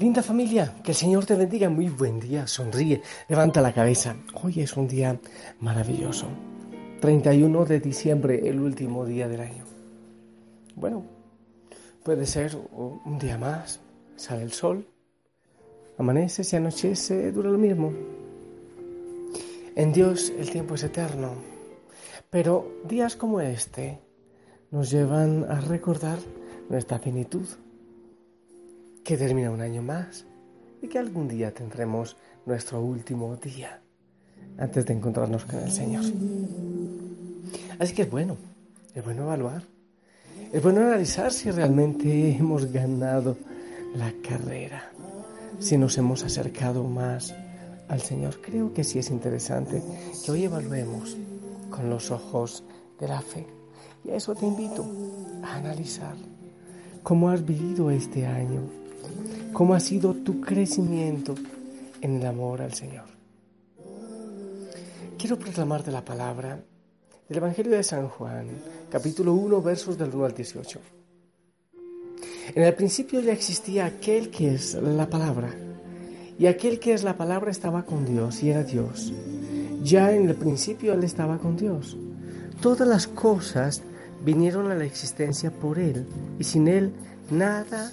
Linda familia, que el Señor te bendiga. Muy buen día, sonríe, levanta la cabeza. Hoy es un día maravilloso. 31 de diciembre, el último día del año. Bueno, puede ser un día más. Sale el sol, amanece, se anochece, dura lo mismo. En Dios el tiempo es eterno, pero días como este nos llevan a recordar nuestra finitud que termina un año más y que algún día tendremos nuestro último día antes de encontrarnos con el Señor. Así que es bueno, es bueno evaluar, es bueno analizar si realmente hemos ganado la carrera, si nos hemos acercado más al Señor. Creo que sí es interesante que hoy evaluemos con los ojos de la fe. Y a eso te invito, a analizar cómo has vivido este año cómo ha sido tu crecimiento en el amor al Señor. Quiero proclamarte la palabra del Evangelio de San Juan, capítulo 1, versos del 1 al 18. En el principio ya existía aquel que es la palabra, y aquel que es la palabra estaba con Dios y era Dios. Ya en el principio Él estaba con Dios. Todas las cosas vinieron a la existencia por Él, y sin Él nada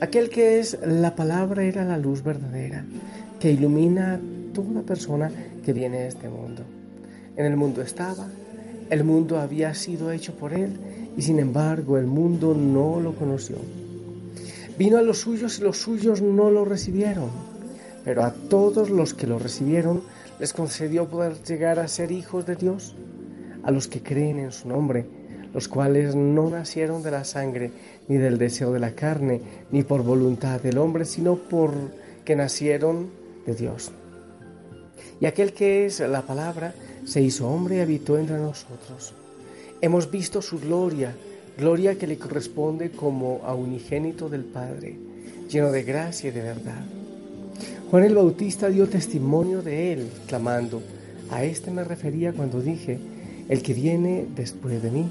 Aquel que es la palabra era la luz verdadera, que ilumina a toda persona que viene a este mundo. En el mundo estaba, el mundo había sido hecho por él y sin embargo el mundo no lo conoció. Vino a los suyos y los suyos no lo recibieron, pero a todos los que lo recibieron les concedió poder llegar a ser hijos de Dios, a los que creen en su nombre los cuales no nacieron de la sangre, ni del deseo de la carne, ni por voluntad del hombre, sino por que nacieron de Dios. Y aquel que es la palabra se hizo hombre y habitó entre nosotros. Hemos visto su gloria, gloria que le corresponde como a unigénito del Padre, lleno de gracia y de verdad. Juan el Bautista dio testimonio de él, clamando, a este me refería cuando dije, el que viene después de mí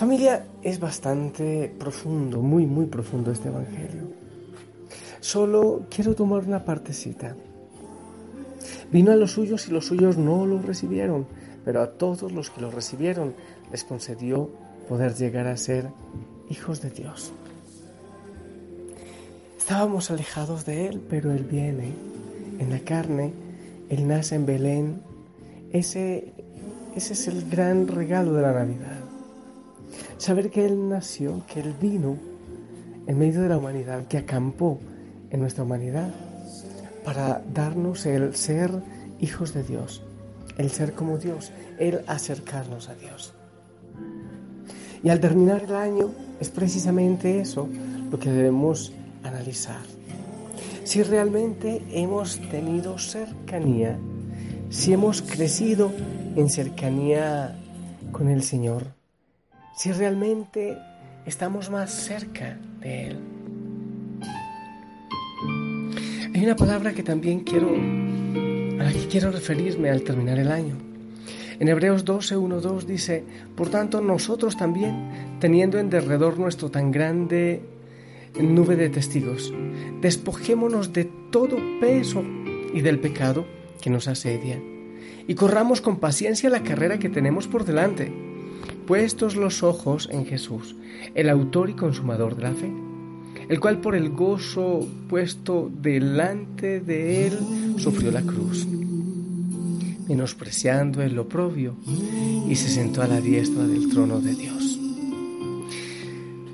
Familia, es bastante profundo, muy, muy profundo este Evangelio. Solo quiero tomar una partecita. Vino a los suyos y los suyos no lo recibieron, pero a todos los que lo recibieron les concedió poder llegar a ser hijos de Dios. Estábamos alejados de Él, pero Él viene en la carne, Él nace en Belén. Ese, ese es el gran regalo de la Navidad. Saber que Él nació, que Él vino en medio de la humanidad, que acampó en nuestra humanidad para darnos el ser hijos de Dios, el ser como Dios, el acercarnos a Dios. Y al terminar el año es precisamente eso lo que debemos analizar. Si realmente hemos tenido cercanía, si hemos crecido en cercanía con el Señor, si realmente estamos más cerca de Él. Hay una palabra que también quiero, a la que quiero referirme al terminar el año. En Hebreos 12, 1, 2 dice, por tanto nosotros también, teniendo en derredor nuestro tan grande nube de testigos, despojémonos de todo peso y del pecado que nos asedia, y corramos con paciencia la carrera que tenemos por delante, puestos los ojos en Jesús, el autor y consumador de la fe el cual por el gozo puesto delante de él sufrió la cruz, menospreciando el oprobio, y se sentó a la diestra del trono de Dios.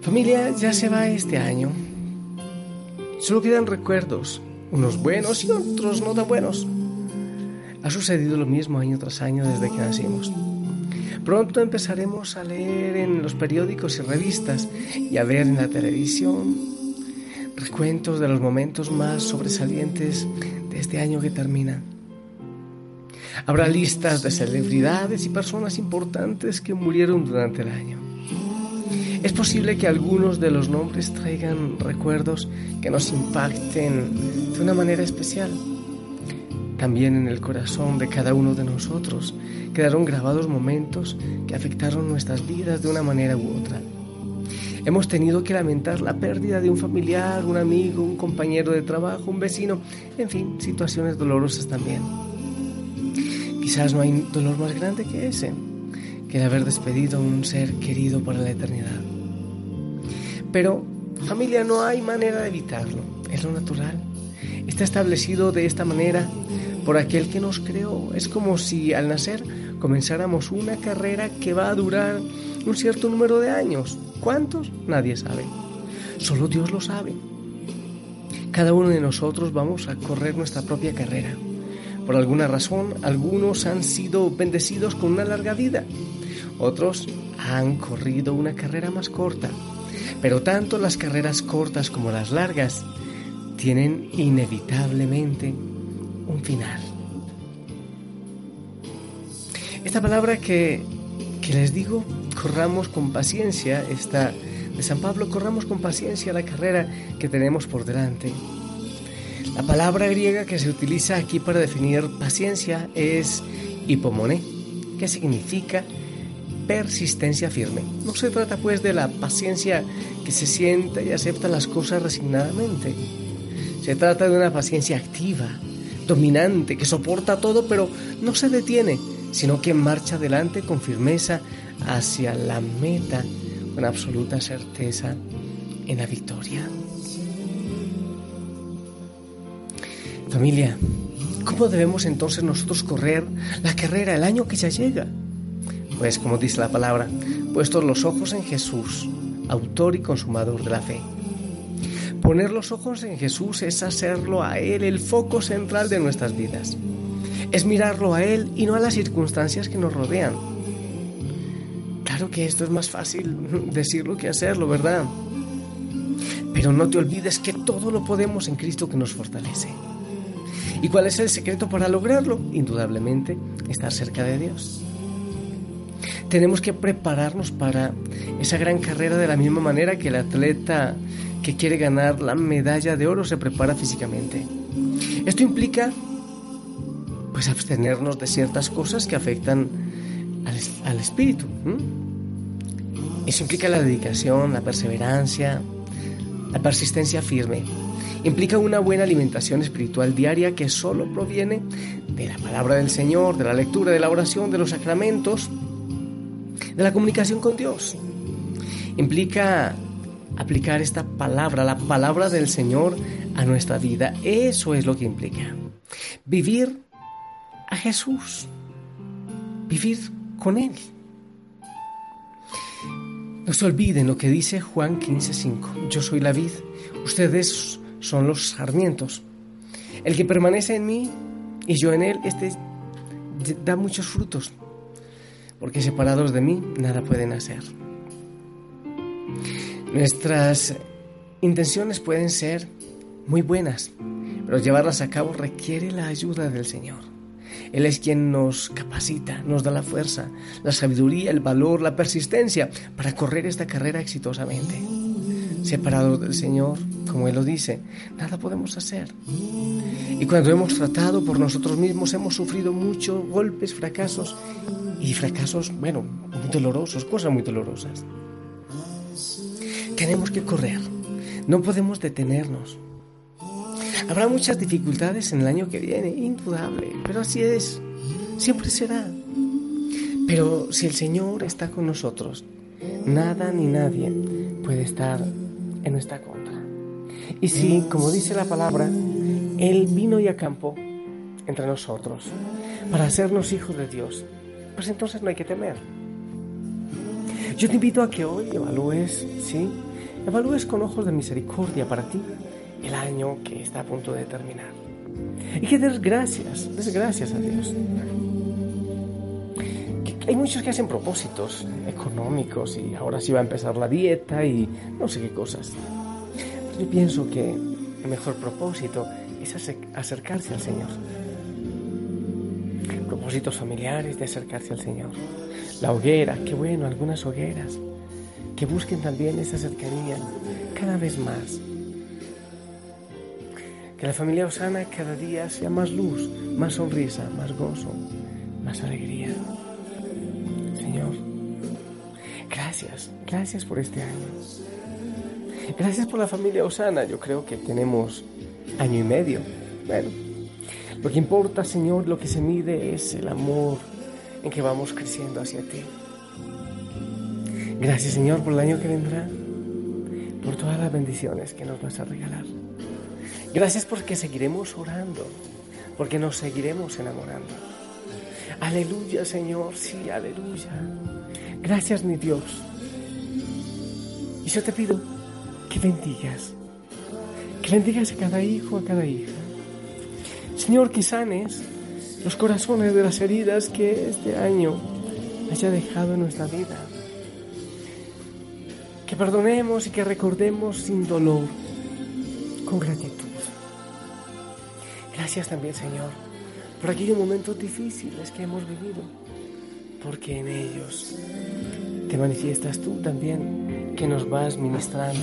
Familia, ya se va este año. Solo quedan recuerdos, unos buenos y otros no tan buenos. Ha sucedido lo mismo año tras año desde que nacimos. Pronto empezaremos a leer en los periódicos y revistas y a ver en la televisión recuentos de los momentos más sobresalientes de este año que termina. Habrá listas de celebridades y personas importantes que murieron durante el año. Es posible que algunos de los nombres traigan recuerdos que nos impacten de una manera especial. También en el corazón de cada uno de nosotros quedaron grabados momentos que afectaron nuestras vidas de una manera u otra. Hemos tenido que lamentar la pérdida de un familiar, un amigo, un compañero de trabajo, un vecino, en fin, situaciones dolorosas también. Quizás no hay dolor más grande que ese, que el haber despedido a un ser querido para la eternidad. Pero, familia, no hay manera de evitarlo, es lo natural. Está establecido de esta manera por aquel que nos creó. Es como si al nacer comenzáramos una carrera que va a durar un cierto número de años. ¿Cuántos? Nadie sabe. Solo Dios lo sabe. Cada uno de nosotros vamos a correr nuestra propia carrera. Por alguna razón, algunos han sido bendecidos con una larga vida. Otros han corrido una carrera más corta. Pero tanto las carreras cortas como las largas tienen inevitablemente un final. Esta palabra que, que les digo corramos con paciencia esta de San Pablo, corramos con paciencia la carrera que tenemos por delante. La palabra griega que se utiliza aquí para definir paciencia es hipomone, que significa persistencia firme. No se trata pues de la paciencia que se sienta y acepta las cosas resignadamente. Se trata de una paciencia activa, dominante, que soporta todo pero no se detiene, sino que marcha adelante con firmeza hacia la meta con absoluta certeza en la victoria. Familia, ¿cómo debemos entonces nosotros correr la carrera el año que ya llega? Pues como dice la palabra, puestos los ojos en Jesús, autor y consumador de la fe. Poner los ojos en Jesús es hacerlo a Él el foco central de nuestras vidas. Es mirarlo a Él y no a las circunstancias que nos rodean Claro que esto es más fácil decirlo que hacerlo, ¿verdad? Pero no te olvides que todo lo podemos en Cristo que nos fortalece. ¿Y cuál es el secreto para lograrlo? Indudablemente, estar cerca de Dios. Tenemos que prepararnos para esa gran carrera de la misma manera que el atleta que quiere ganar la medalla de oro se prepara físicamente. Esto implica pues abstenernos de ciertas cosas que afectan al, espíritu. Eso implica la dedicación, la perseverancia, la persistencia firme. Implica una buena alimentación espiritual diaria que solo proviene de la palabra del Señor, de la lectura, de la oración, de los sacramentos, de la comunicación con Dios. Implica aplicar esta palabra, la palabra del Señor, a nuestra vida. Eso es lo que implica. Vivir a Jesús. Vivir con Él. No se olviden lo que dice Juan 15:5. Yo soy la vid, ustedes son los sarmientos. El que permanece en mí y yo en él, este da muchos frutos, porque separados de mí nada pueden hacer. Nuestras intenciones pueden ser muy buenas, pero llevarlas a cabo requiere la ayuda del Señor. Él es quien nos capacita, nos da la fuerza, la sabiduría, el valor, la persistencia para correr esta carrera exitosamente. Separados del Señor, como Él lo dice, nada podemos hacer. Y cuando hemos tratado por nosotros mismos, hemos sufrido muchos golpes, fracasos y fracasos, bueno, muy dolorosos, cosas muy dolorosas. Tenemos que correr, no podemos detenernos. Habrá muchas dificultades en el año que viene, indudable, pero así es, siempre será. Pero si el Señor está con nosotros, nada ni nadie puede estar en nuestra contra. Y si, como dice la palabra, Él vino y acampó entre nosotros para hacernos hijos de Dios, pues entonces no hay que temer. Yo te invito a que hoy evalúes, ¿sí? Evalúes con ojos de misericordia para ti el año que está a punto de terminar. Y que des gracias, des gracias a Dios. Hay muchos que hacen propósitos económicos y ahora sí va a empezar la dieta y no sé qué cosas. yo pienso que el mejor propósito es acercarse al Señor. Propósitos familiares de acercarse al Señor. La hoguera, qué bueno, algunas hogueras. Que busquen también esa cercanía cada vez más. Que la familia Osana cada día sea más luz, más sonrisa, más gozo, más alegría. Gracias, gracias por este año. Gracias por la familia Osana. Yo creo que tenemos año y medio. Bueno, lo que importa, Señor, lo que se mide es el amor en que vamos creciendo hacia ti. Gracias, Señor, por el año que vendrá, por todas las bendiciones que nos vas a regalar. Gracias porque seguiremos orando, porque nos seguiremos enamorando. Aleluya, Señor, sí, aleluya. Gracias, mi Dios. Y yo te pido que bendigas, que bendigas a cada hijo, a cada hija. Señor, que sanes los corazones de las heridas que este año haya dejado en nuestra vida. Perdonemos y que recordemos sin dolor, con gratitud. Gracias también, Señor, por aquellos momentos difíciles que hemos vivido porque en ellos te manifiestas tú también, que nos vas ministrando.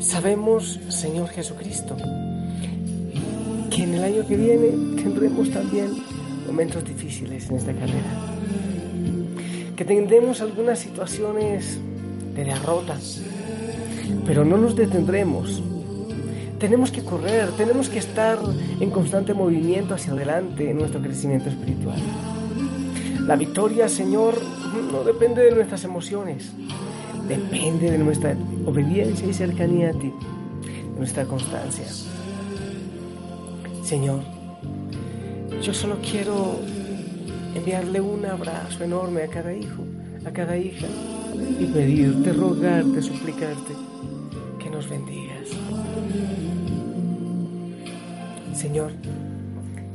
Sabemos, Señor Jesucristo, que en el año que viene tendremos también momentos difíciles en esta carrera, que tendremos algunas situaciones de derrota, pero no nos detendremos. Tenemos que correr, tenemos que estar en constante movimiento hacia adelante en nuestro crecimiento espiritual. La victoria, Señor, no depende de nuestras emociones, depende de nuestra obediencia y cercanía a ti, de nuestra constancia. Señor, yo solo quiero enviarle un abrazo enorme a cada hijo, a cada hija, y pedirte, rogarte, suplicarte que nos bendigas. Señor,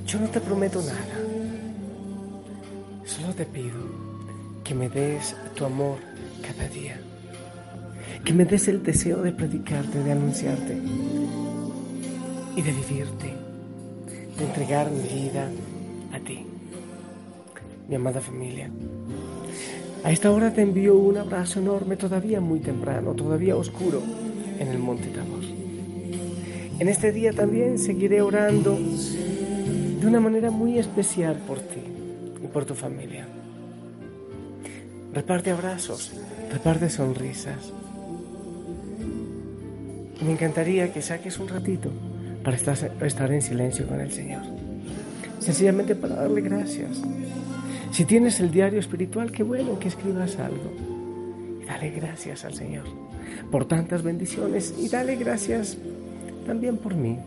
yo no te prometo nada Solo te pido que me des tu amor cada día. Que me des el deseo de predicarte, de anunciarte y de vivirte, de entregar mi vida a ti. Mi amada familia, a esta hora te envío un abrazo enorme, todavía muy temprano, todavía oscuro, en el monte Tabor. En este día también seguiré orando de una manera muy especial por ti por tu familia. Reparte abrazos, reparte sonrisas. Me encantaría que saques un ratito para estar, en silencio con el Señor. Sencillamente para darle gracias. Si tienes el diario espiritual, qué bueno que escribas algo. Y dale gracias al Señor por tantas bendiciones y dale gracias también por mí.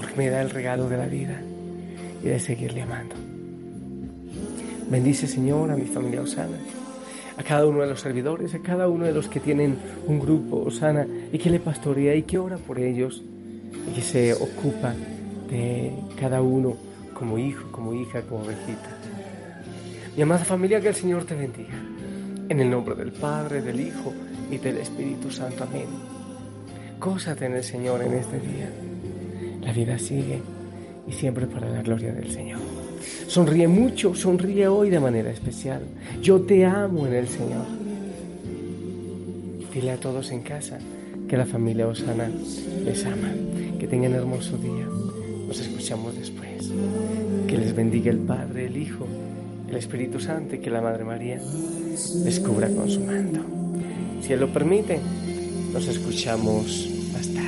Porque me da el regalo de la vida y de seguirle amando. Bendice, Señor, a mi familia Osana, a cada uno de los servidores, a cada uno de los que tienen un grupo Osana y que le pastorea y que ora por ellos y que se ocupa de cada uno como hijo, como hija, como ovejita. Mi amada familia, que el Señor te bendiga. En el nombre del Padre, del Hijo y del Espíritu Santo. Amén. Cósate en el Señor en este día. La vida sigue y siempre para la gloria del Señor. Sonríe mucho, sonríe hoy de manera especial. Yo te amo en el Señor. Dile a todos en casa que la familia Osana les ama. Que tengan hermoso día. Nos escuchamos después. Que les bendiga el Padre, el Hijo, el Espíritu Santo y que la Madre María les cubra con su manto. Si Él lo permite, nos escuchamos tarde.